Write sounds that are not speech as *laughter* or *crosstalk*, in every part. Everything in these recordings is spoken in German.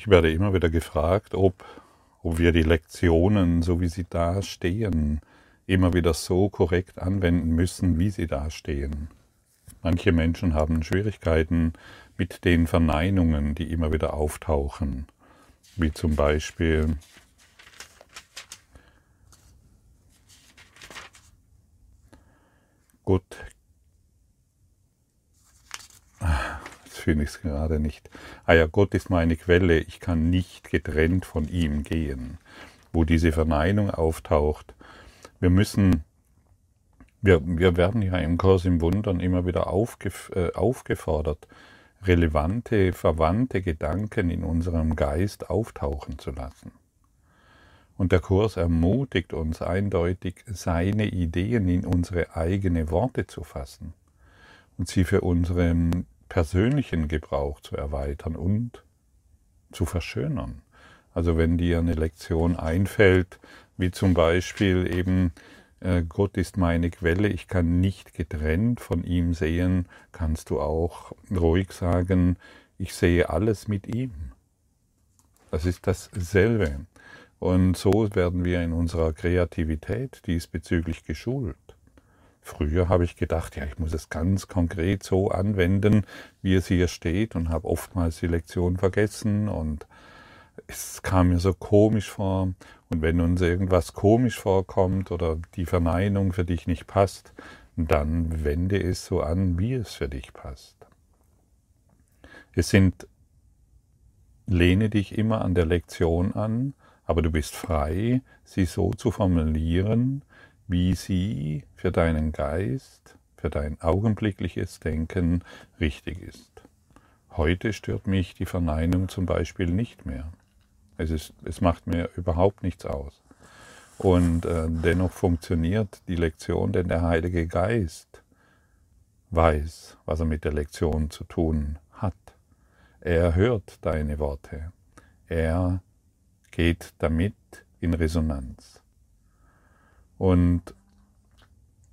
Ich werde immer wieder gefragt, ob, ob wir die Lektionen, so wie sie da stehen, immer wieder so korrekt anwenden müssen, wie sie da stehen. Manche Menschen haben Schwierigkeiten mit den Verneinungen, die immer wieder auftauchen, wie zum Beispiel Gott finde ich es gerade nicht. Ah ja, Gott ist meine Quelle, ich kann nicht getrennt von ihm gehen. Wo diese Verneinung auftaucht. Wir müssen, wir, wir werden ja im Kurs im Wundern immer wieder aufgef äh, aufgefordert, relevante, verwandte Gedanken in unserem Geist auftauchen zu lassen. Und der Kurs ermutigt uns eindeutig, seine Ideen in unsere eigene Worte zu fassen und sie für unseren persönlichen Gebrauch zu erweitern und zu verschönern. Also wenn dir eine Lektion einfällt, wie zum Beispiel eben äh, Gott ist meine Quelle, ich kann nicht getrennt von ihm sehen, kannst du auch ruhig sagen, ich sehe alles mit ihm. Das ist dasselbe. Und so werden wir in unserer Kreativität diesbezüglich geschult. Früher habe ich gedacht, ja, ich muss es ganz konkret so anwenden, wie es hier steht und habe oftmals die Lektion vergessen und es kam mir so komisch vor. Und wenn uns irgendwas komisch vorkommt oder die Verneinung für dich nicht passt, dann wende es so an, wie es für dich passt. Es sind, lehne dich immer an der Lektion an, aber du bist frei, sie so zu formulieren, wie sie für deinen Geist, für dein augenblickliches Denken richtig ist. Heute stört mich die Verneinung zum Beispiel nicht mehr. Es, ist, es macht mir überhaupt nichts aus. Und äh, dennoch funktioniert die Lektion, denn der Heilige Geist weiß, was er mit der Lektion zu tun hat. Er hört deine Worte. Er geht damit in Resonanz. Und,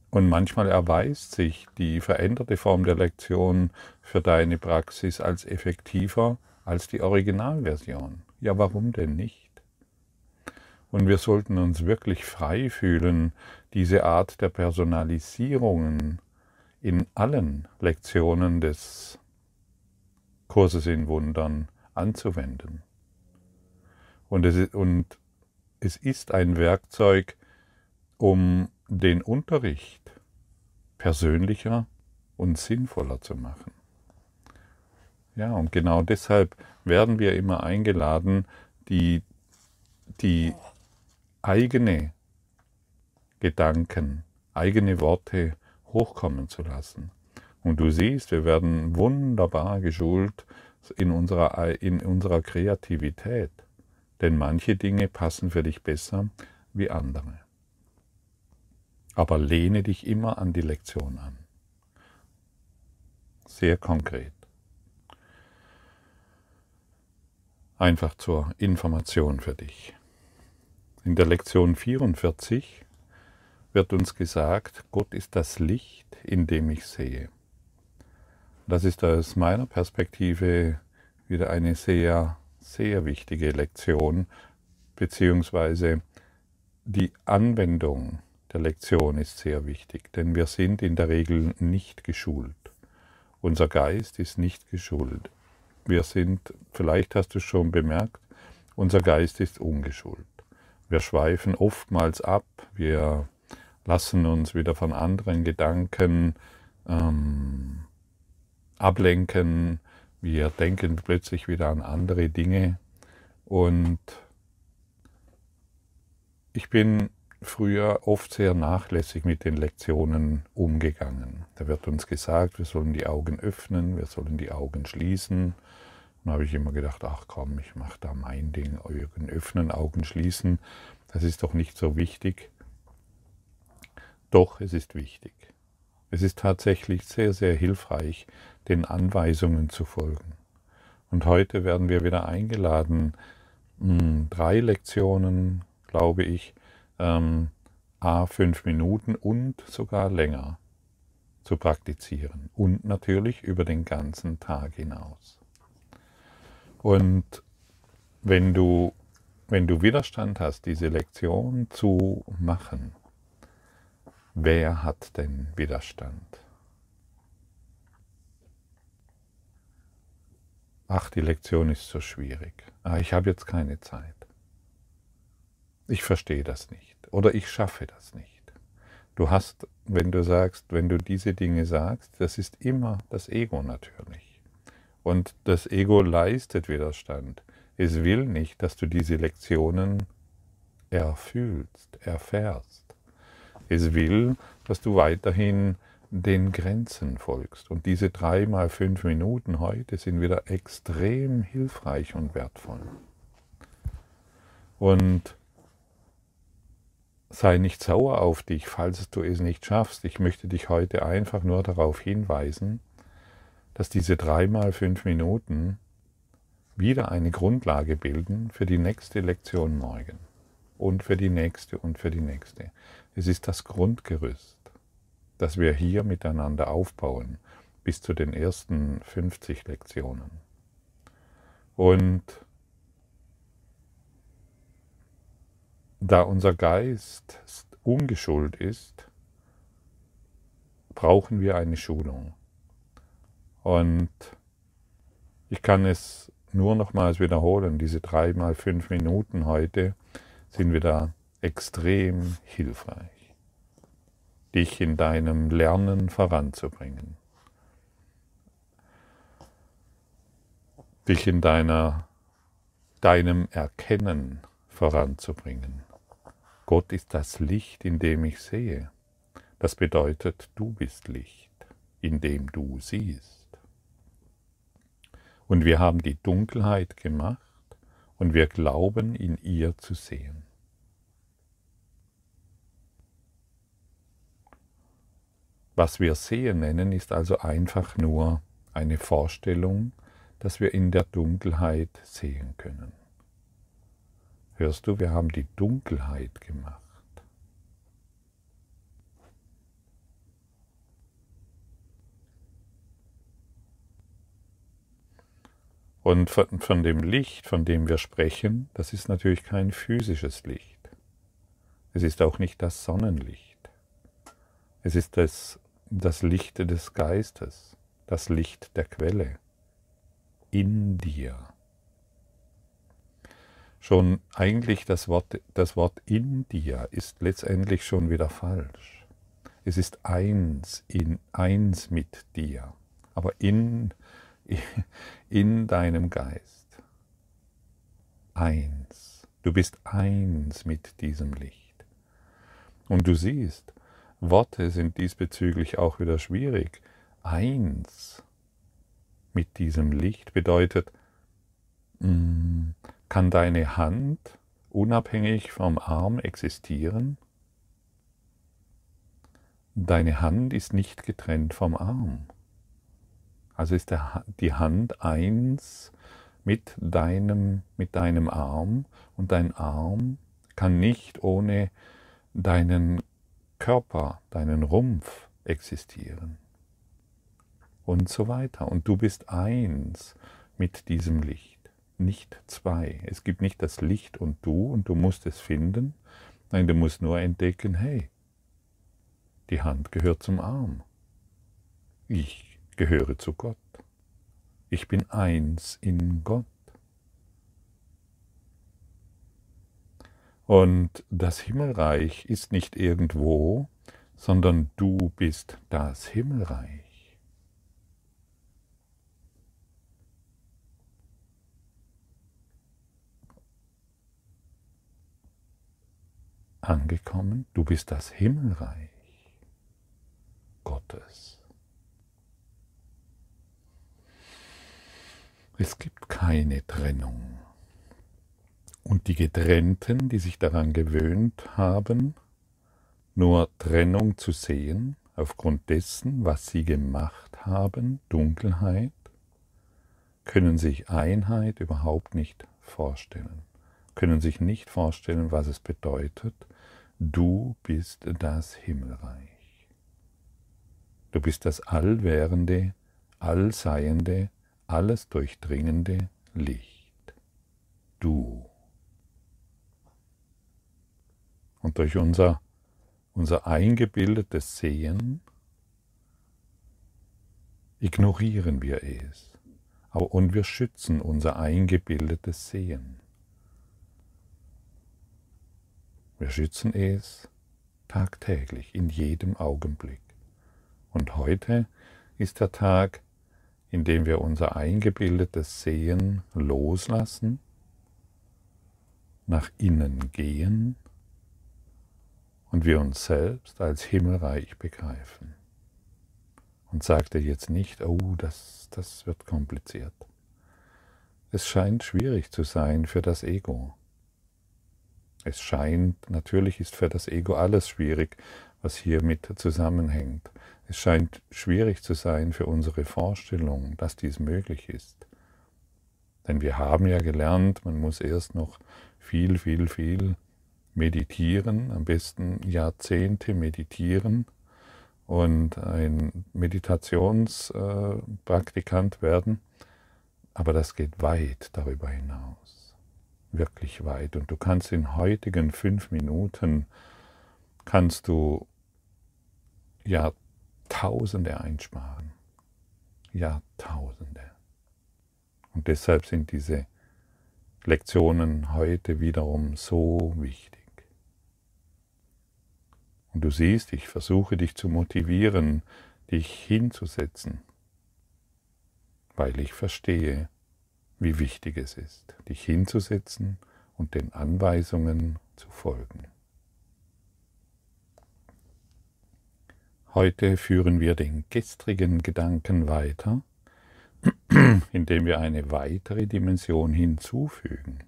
und manchmal erweist sich die veränderte Form der Lektion für deine Praxis als effektiver als die Originalversion. Ja, warum denn nicht? Und wir sollten uns wirklich frei fühlen, diese Art der Personalisierungen in allen Lektionen des Kurses in Wundern anzuwenden. Und es, ist, und es ist ein Werkzeug, um den Unterricht persönlicher und sinnvoller zu machen. Ja, und genau deshalb werden wir immer eingeladen, die, die eigene Gedanken, eigene Worte hochkommen zu lassen. Und du siehst, wir werden wunderbar geschult in unserer, in unserer Kreativität, denn manche Dinge passen für dich besser wie andere aber lehne dich immer an die Lektion an. Sehr konkret. Einfach zur Information für dich. In der Lektion 44 wird uns gesagt, Gott ist das Licht, in dem ich sehe. Das ist aus meiner Perspektive wieder eine sehr, sehr wichtige Lektion, beziehungsweise die Anwendung Lektion ist sehr wichtig, denn wir sind in der Regel nicht geschult. Unser Geist ist nicht geschult. Wir sind, vielleicht hast du es schon bemerkt, unser Geist ist ungeschult. Wir schweifen oftmals ab, wir lassen uns wieder von anderen Gedanken ähm, ablenken, wir denken plötzlich wieder an andere Dinge und ich bin früher oft sehr nachlässig mit den Lektionen umgegangen. Da wird uns gesagt, wir sollen die Augen öffnen, wir sollen die Augen schließen. Dann habe ich immer gedacht, ach komm, ich mache da mein Ding, Augen öffnen, Augen schließen. Das ist doch nicht so wichtig. Doch, es ist wichtig. Es ist tatsächlich sehr, sehr hilfreich, den Anweisungen zu folgen. Und heute werden wir wieder eingeladen, hm, drei Lektionen, glaube ich, ähm, a fünf Minuten und sogar länger zu praktizieren und natürlich über den ganzen Tag hinaus. Und wenn du, wenn du Widerstand hast, diese Lektion zu machen, wer hat denn Widerstand? Ach, die Lektion ist so schwierig. Ah, ich habe jetzt keine Zeit. Ich verstehe das nicht oder ich schaffe das nicht. Du hast, wenn du sagst, wenn du diese Dinge sagst, das ist immer das Ego natürlich. Und das Ego leistet Widerstand. Es will nicht, dass du diese Lektionen erfühlst, erfährst. Es will, dass du weiterhin den Grenzen folgst. Und diese drei mal fünf Minuten heute sind wieder extrem hilfreich und wertvoll. Und sei nicht sauer auf dich, falls du es nicht schaffst. Ich möchte dich heute einfach nur darauf hinweisen, dass diese drei mal fünf Minuten wieder eine Grundlage bilden für die nächste Lektion morgen und für die nächste und für die nächste. Es ist das Grundgerüst, das wir hier miteinander aufbauen bis zu den ersten 50 Lektionen. Und da unser Geist ungeschult ist, brauchen wir eine Schulung. Und ich kann es nur nochmals wiederholen, diese drei mal fünf Minuten heute sind wieder extrem hilfreich, dich in deinem Lernen voranzubringen, dich in deiner, deinem Erkennen voranzubringen. Gott ist das Licht, in dem ich sehe. Das bedeutet, du bist Licht, in dem du siehst. Und wir haben die Dunkelheit gemacht und wir glauben, in ihr zu sehen. Was wir sehen nennen, ist also einfach nur eine Vorstellung, dass wir in der Dunkelheit sehen können. Hörst du, wir haben die Dunkelheit gemacht. Und von, von, dem Licht, von dem wir sprechen, das ist natürlich kein physisches Licht. Es ist auch nicht das Sonnenlicht. Es ist das, das Licht des Geistes, das Licht der Quelle in dir schon eigentlich das Wort, das Wort in dir ist letztendlich schon wieder falsch. Es ist eins, in, eins mit dir, aber in, in deinem Geist. Eins. Du bist eins mit diesem Licht. Und du siehst, Worte sind diesbezüglich auch wieder schwierig. Eins mit diesem Licht bedeutet, mm, kann deine Hand unabhängig vom Arm existieren? Deine Hand ist nicht getrennt vom Arm. Also ist der, die Hand eins mit deinem, mit deinem Arm und dein Arm kann nicht ohne deinen Körper, deinen Rumpf existieren. Und so weiter. Und du bist eins mit diesem Licht nicht zwei. Es gibt nicht das Licht und du und du musst es finden. Nein, du musst nur entdecken, hey, die Hand gehört zum Arm. Ich gehöre zu Gott. Ich bin eins in Gott. Und das Himmelreich ist nicht irgendwo, sondern du bist das Himmelreich. Angekommen, du bist das Himmelreich Gottes. Es gibt keine Trennung. Und die Getrennten, die sich daran gewöhnt haben, nur Trennung zu sehen, aufgrund dessen, was sie gemacht haben, Dunkelheit, können sich Einheit überhaupt nicht vorstellen, können sich nicht vorstellen, was es bedeutet, du bist das Himmelreich. Du bist das allwährende, allseiende, alles durchdringende Licht. Du. Und durch unser, unser eingebildetes Sehen ignorieren wir es. Und wir schützen unser eingebildetes Sehen. Wir schützen es tagtäglich, in jedem Augenblick. Und heute ist der Tag, in dem wir unser eingebildetes Sehen loslassen, nach innen gehen und wir uns selbst als himmelreich begreifen. Und sagte jetzt nicht, oh, das, das wird kompliziert. Es scheint schwierig zu sein für das Ego. Es scheint, natürlich ist für das Ego alles schwierig, was hiermit zusammenhängt. Es scheint schwierig zu sein für unsere Vorstellung, dass dies möglich ist. Denn wir haben ja gelernt, man muss erst noch viel, viel, viel meditieren, am besten Jahrzehnte meditieren und ein Meditationspraktikant werden. Aber das geht weit darüber hinaus wirklich weit. Und du kannst in heutigen fünf Minuten, kannst du Jahrtausende einsparen. Jahrtausende. Und deshalb sind diese Lektionen heute wiederum so wichtig. Und du siehst, ich versuche dich zu motivieren, dich hinzusetzen, weil ich verstehe, wie wichtig es ist, dich hinzusetzen und den Anweisungen zu folgen. Heute führen wir den gestrigen Gedanken weiter, *clears throat* indem wir eine weitere Dimension hinzufügen.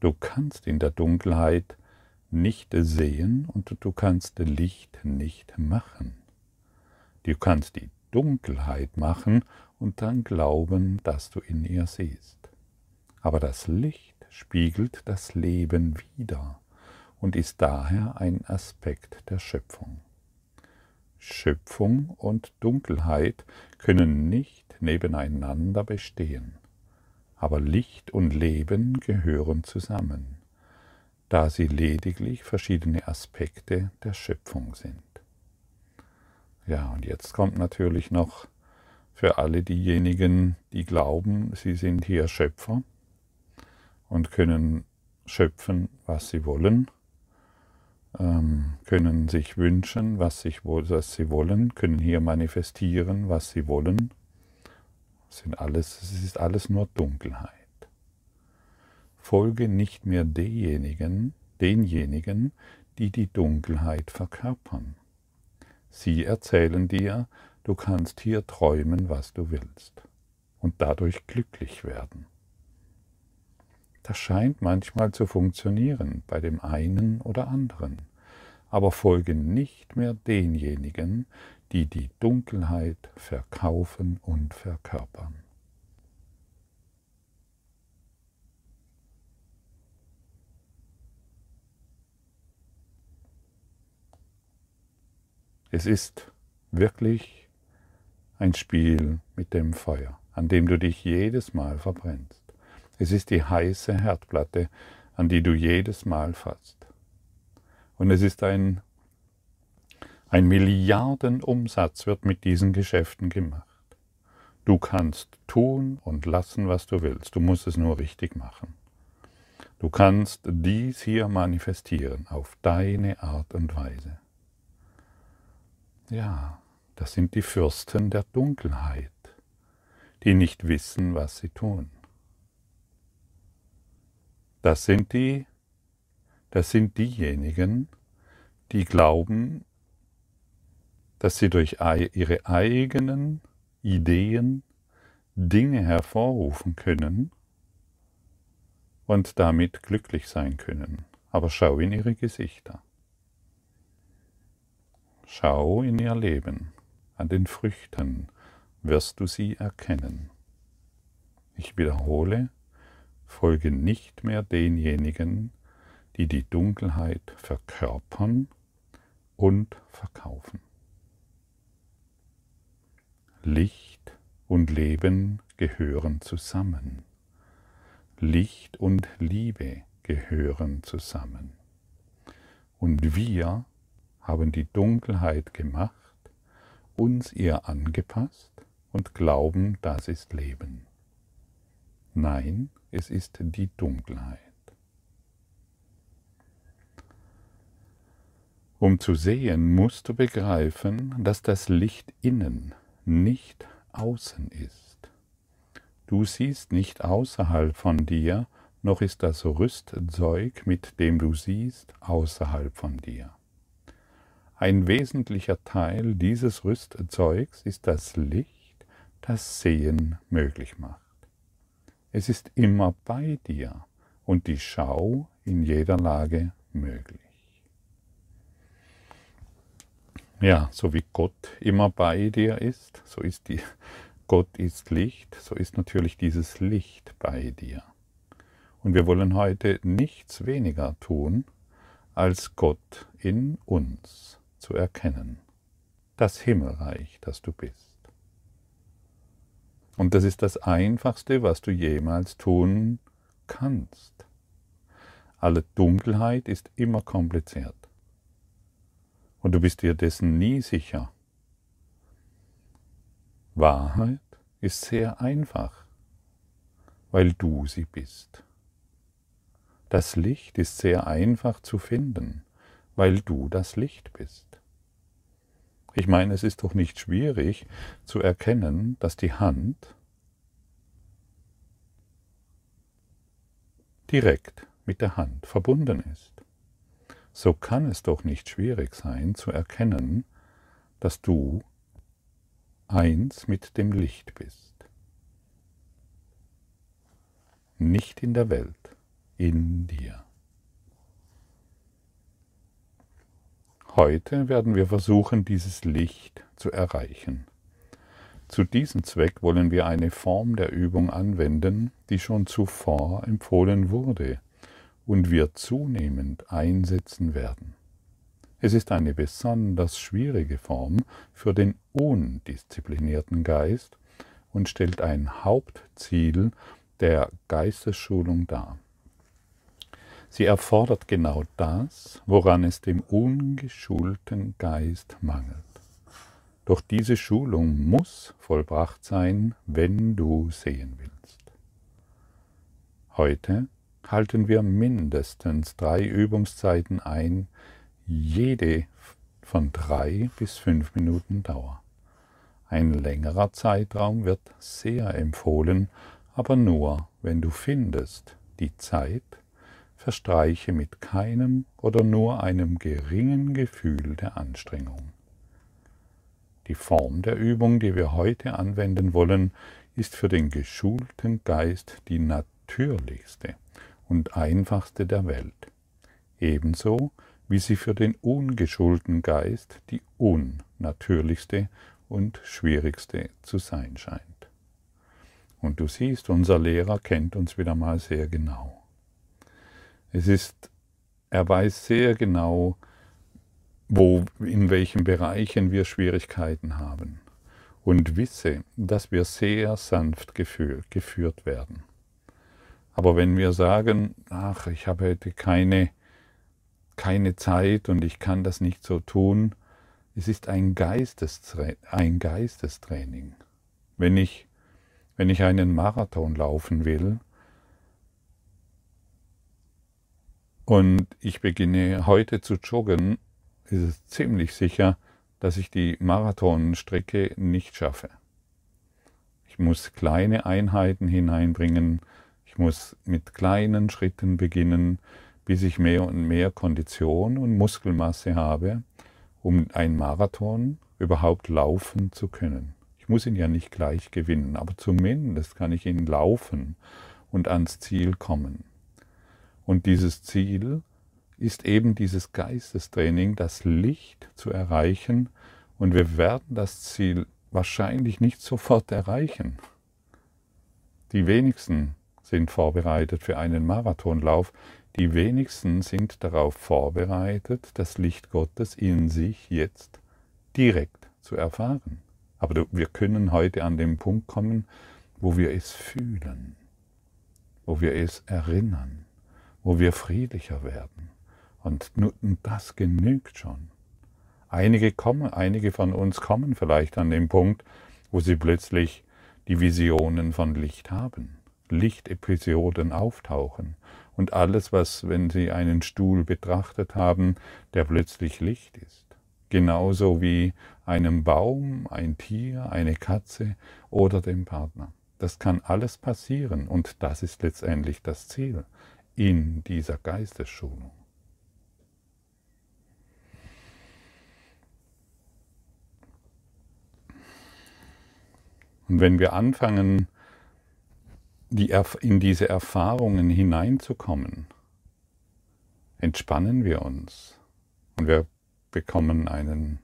Du kannst in der Dunkelheit nicht sehen und du kannst Licht nicht machen. Du kannst die Dunkelheit machen und dann glauben, dass du in ihr siehst. Aber das Licht spiegelt das Leben wider und ist daher ein Aspekt der Schöpfung. Schöpfung und Dunkelheit können nicht nebeneinander bestehen, aber Licht und Leben gehören zusammen, da sie lediglich verschiedene Aspekte der Schöpfung sind. Ja, und jetzt kommt natürlich noch für alle diejenigen, die glauben, sie sind hier Schöpfer und können schöpfen, was sie wollen, ähm, können sich wünschen, was, sich, was sie wollen, können hier manifestieren, was sie wollen. sind alles, es ist alles nur Dunkelheit. Folge nicht mehr denjenigen, denjenigen, die die Dunkelheit verkörpern. Sie erzählen dir, Du kannst hier träumen, was du willst und dadurch glücklich werden. Das scheint manchmal zu funktionieren bei dem einen oder anderen, aber folge nicht mehr denjenigen, die die Dunkelheit verkaufen und verkörpern. Es ist wirklich ein Spiel mit dem Feuer, an dem du dich jedes Mal verbrennst. Es ist die heiße Herdplatte, an die du jedes Mal fasst. Und es ist ein, ein Milliardenumsatz wird mit diesen Geschäften gemacht. Du kannst tun und lassen, was du willst. Du musst es nur richtig machen. Du kannst dies hier manifestieren auf deine Art und Weise. Ja, das sind die Fürsten der Dunkelheit, die nicht wissen, was sie tun. Das sind die, das sind diejenigen, die glauben, dass sie durch ihre eigenen Ideen Dinge hervorrufen können und damit glücklich sein können. Aber schau in ihre Gesichter. Schau in ihr Leben an den Früchten wirst du sie erkennen. Ich wiederhole, folge nicht mehr denjenigen, die die Dunkelheit verkörpern und verkaufen. Licht und Leben gehören zusammen. Licht und Liebe gehören zusammen. Und wir haben die Dunkelheit gemacht, uns ihr angepasst und glauben, das ist Leben. Nein, es ist die Dunkelheit. Um zu sehen, musst du begreifen, dass das Licht innen, nicht außen ist. Du siehst nicht außerhalb von dir, noch ist das Rüstzeug, mit dem du siehst, außerhalb von dir. Ein wesentlicher Teil dieses Rüstzeugs ist das Licht, das Sehen möglich macht. Es ist immer bei dir und die Schau in jeder Lage möglich. Ja, so wie Gott immer bei dir ist, so ist die Gott ist Licht, so ist natürlich dieses Licht bei dir. Und wir wollen heute nichts weniger tun, als Gott in uns zu erkennen. Das Himmelreich, das du bist. Und das ist das Einfachste, was du jemals tun kannst. Alle Dunkelheit ist immer kompliziert. Und du bist dir dessen nie sicher. Wahrheit ist sehr einfach, weil du sie bist. Das Licht ist sehr einfach zu finden, weil du das Licht bist. Ich meine, es ist doch nicht schwierig zu erkennen, dass die Hand direkt mit der Hand verbunden ist so kann es doch nicht schwierig sein zu erkennen, dass du eins mit dem Licht bist. Nicht in der Welt, in dir. Heute werden wir versuchen, dieses Licht zu erreichen. Zu diesem Zweck wollen wir eine Form der Übung anwenden, die schon zuvor empfohlen wurde und wir zunehmend einsetzen werden. Es ist eine besonders schwierige Form für den undisziplinierten Geist und stellt ein Hauptziel der Geistesschulung dar. Sie erfordert genau das, woran es dem ungeschulten Geist mangelt. Doch diese Schulung muss vollbracht sein, wenn du sehen willst. Heute halten wir mindestens drei Übungszeiten ein, jede von drei bis fünf Minuten Dauer. Ein längerer Zeitraum wird sehr empfohlen, aber nur, wenn du findest, die Zeit verstreiche mit keinem oder nur einem geringen Gefühl der Anstrengung. Die Form der Übung, die wir heute anwenden wollen, ist für den geschulten Geist die natürlichste und einfachste der Welt, ebenso wie sie für den ungeschulten Geist die unnatürlichste und schwierigste zu sein scheint. Und du siehst, unser Lehrer kennt uns wieder mal sehr genau. Es ist, er weiß sehr genau, wo, in welchen Bereichen wir Schwierigkeiten haben und wisse, dass wir sehr sanft geführt werden. Aber wenn wir sagen, ach, ich habe heute keine, keine Zeit und ich kann das nicht so tun, es ist ein, Geistestra ein Geistestraining. Wenn ich, wenn ich einen Marathon laufen will und ich beginne heute zu joggen, ist es ziemlich sicher, dass ich die Marathonstrecke nicht schaffe. Ich muss kleine Einheiten hineinbringen, ich muss mit kleinen Schritten beginnen, bis ich mehr und mehr Kondition und Muskelmasse habe, um ein Marathon überhaupt laufen zu können. Ich muss ihn ja nicht gleich gewinnen, aber zumindest kann ich ihn laufen und ans Ziel kommen. Und dieses Ziel ist eben dieses Geistestraining, das Licht zu erreichen, und wir werden das Ziel wahrscheinlich nicht sofort erreichen. Die wenigsten sind vorbereitet für einen Marathonlauf. Die wenigsten sind darauf vorbereitet, das Licht Gottes in sich jetzt direkt zu erfahren. Aber wir können heute an den Punkt kommen, wo wir es fühlen, wo wir es erinnern, wo wir friedlicher werden. Und das genügt schon. Einige kommen, einige von uns kommen vielleicht an den Punkt, wo sie plötzlich die Visionen von Licht haben, Lichtepisoden auftauchen und alles, was, wenn sie einen Stuhl betrachtet haben, der plötzlich Licht ist. Genauso wie einem Baum, ein Tier, eine Katze oder dem Partner. Das kann alles passieren und das ist letztendlich das Ziel in dieser Geistesschulung. Und wenn wir anfangen, die, in diese Erfahrungen hineinzukommen, entspannen wir uns und wir bekommen einen,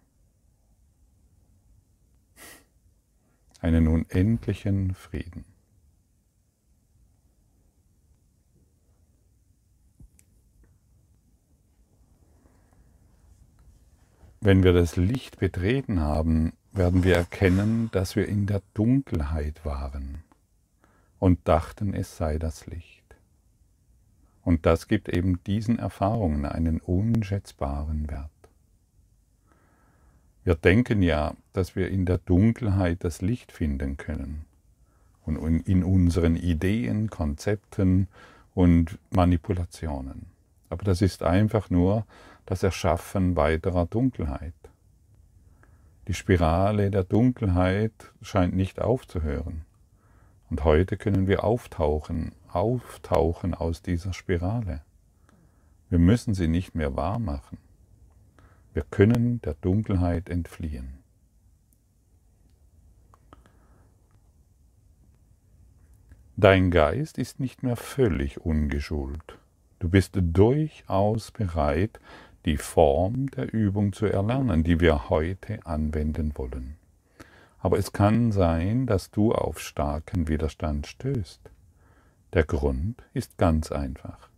einen unendlichen Frieden. Wenn wir das Licht betreten haben, werden wir erkennen, dass wir in der Dunkelheit waren und dachten, es sei das Licht. Und das gibt eben diesen Erfahrungen einen unschätzbaren Wert. Wir denken ja, dass wir in der Dunkelheit das Licht finden können und in unseren Ideen, Konzepten und Manipulationen. Aber das ist einfach nur das Erschaffen weiterer Dunkelheit. Die Spirale der Dunkelheit scheint nicht aufzuhören. Und heute können wir auftauchen, auftauchen aus dieser Spirale. Wir müssen sie nicht mehr wahr machen. Wir können der Dunkelheit entfliehen. Dein Geist ist nicht mehr völlig ungeschult. Du bist durchaus bereit, die Form der Übung zu erlernen, die wir heute anwenden wollen. Aber es kann sein, dass du auf starken Widerstand stößt. Der Grund ist ganz einfach.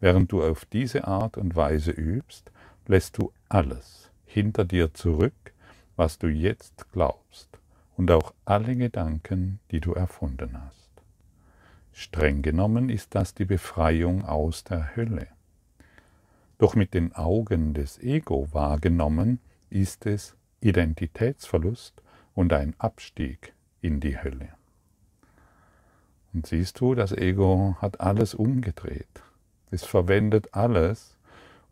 Während du auf diese Art und Weise übst, lässt du alles hinter dir zurück, was du jetzt glaubst, und auch alle Gedanken, die du erfunden hast. Streng genommen ist das die Befreiung aus der Hölle. Doch mit den Augen des Ego wahrgenommen ist es Identitätsverlust und ein Abstieg in die Hölle. Und siehst du, das Ego hat alles umgedreht. Es verwendet alles,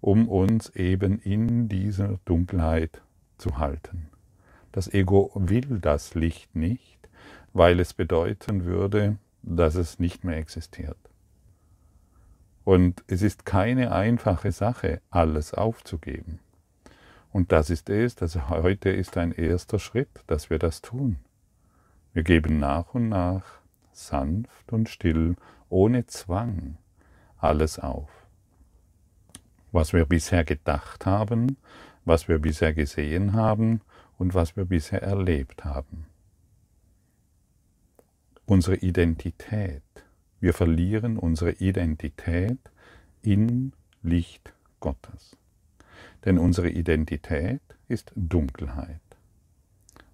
um uns eben in dieser Dunkelheit zu halten. Das Ego will das Licht nicht, weil es bedeuten würde, dass es nicht mehr existiert. Und es ist keine einfache Sache, alles aufzugeben. Und das ist es, dass heute ist ein erster Schritt, dass wir das tun. Wir geben nach und nach, sanft und still, ohne Zwang, alles auf. Was wir bisher gedacht haben, was wir bisher gesehen haben und was wir bisher erlebt haben. Unsere Identität, wir verlieren unsere Identität in Licht Gottes. Denn unsere Identität ist Dunkelheit.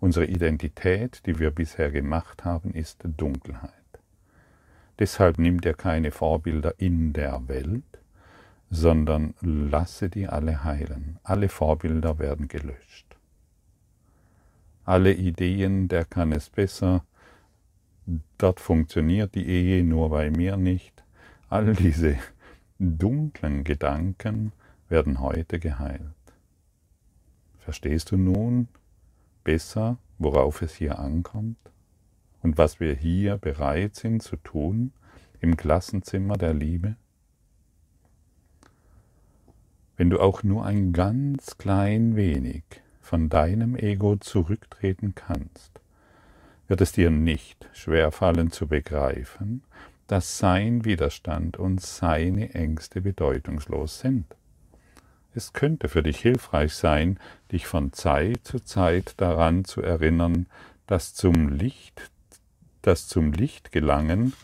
Unsere Identität, die wir bisher gemacht haben, ist Dunkelheit. Deshalb nimmt er keine Vorbilder in der Welt, sondern lasse die alle heilen. Alle Vorbilder werden gelöscht. Alle Ideen, der kann es besser, dort funktioniert die Ehe nur bei mir nicht. All diese dunklen Gedanken werden heute geheilt. Verstehst du nun besser, worauf es hier ankommt und was wir hier bereit sind zu tun im Klassenzimmer der Liebe? Wenn du auch nur ein ganz klein wenig von deinem Ego zurücktreten kannst, wird es dir nicht schwerfallen zu begreifen, dass sein Widerstand und seine Ängste bedeutungslos sind. Es könnte für dich hilfreich sein, dich von Zeit zu Zeit daran zu erinnern, dass zum Licht, dass zum Licht gelangen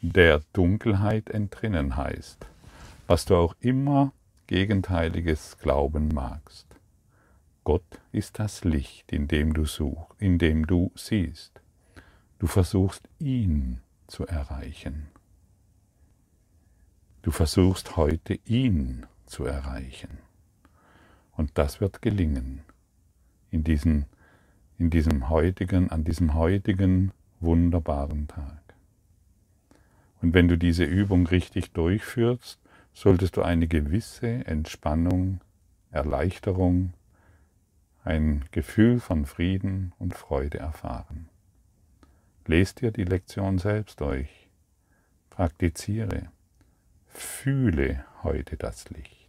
der Dunkelheit entrinnen heißt, was du auch immer Gegenteiliges glauben magst. Gott ist das Licht, in dem du suchst, in dem du siehst. Du versuchst ihn zu erreichen. Du versuchst heute ihn zu erreichen. Und das wird gelingen in, diesen, in diesem heutigen, an diesem heutigen wunderbaren Tag. Und wenn du diese Übung richtig durchführst, solltest du eine gewisse Entspannung, Erleichterung, ein Gefühl von Frieden und Freude erfahren. Lest dir die Lektion selbst durch, praktiziere, fühle heute das Licht.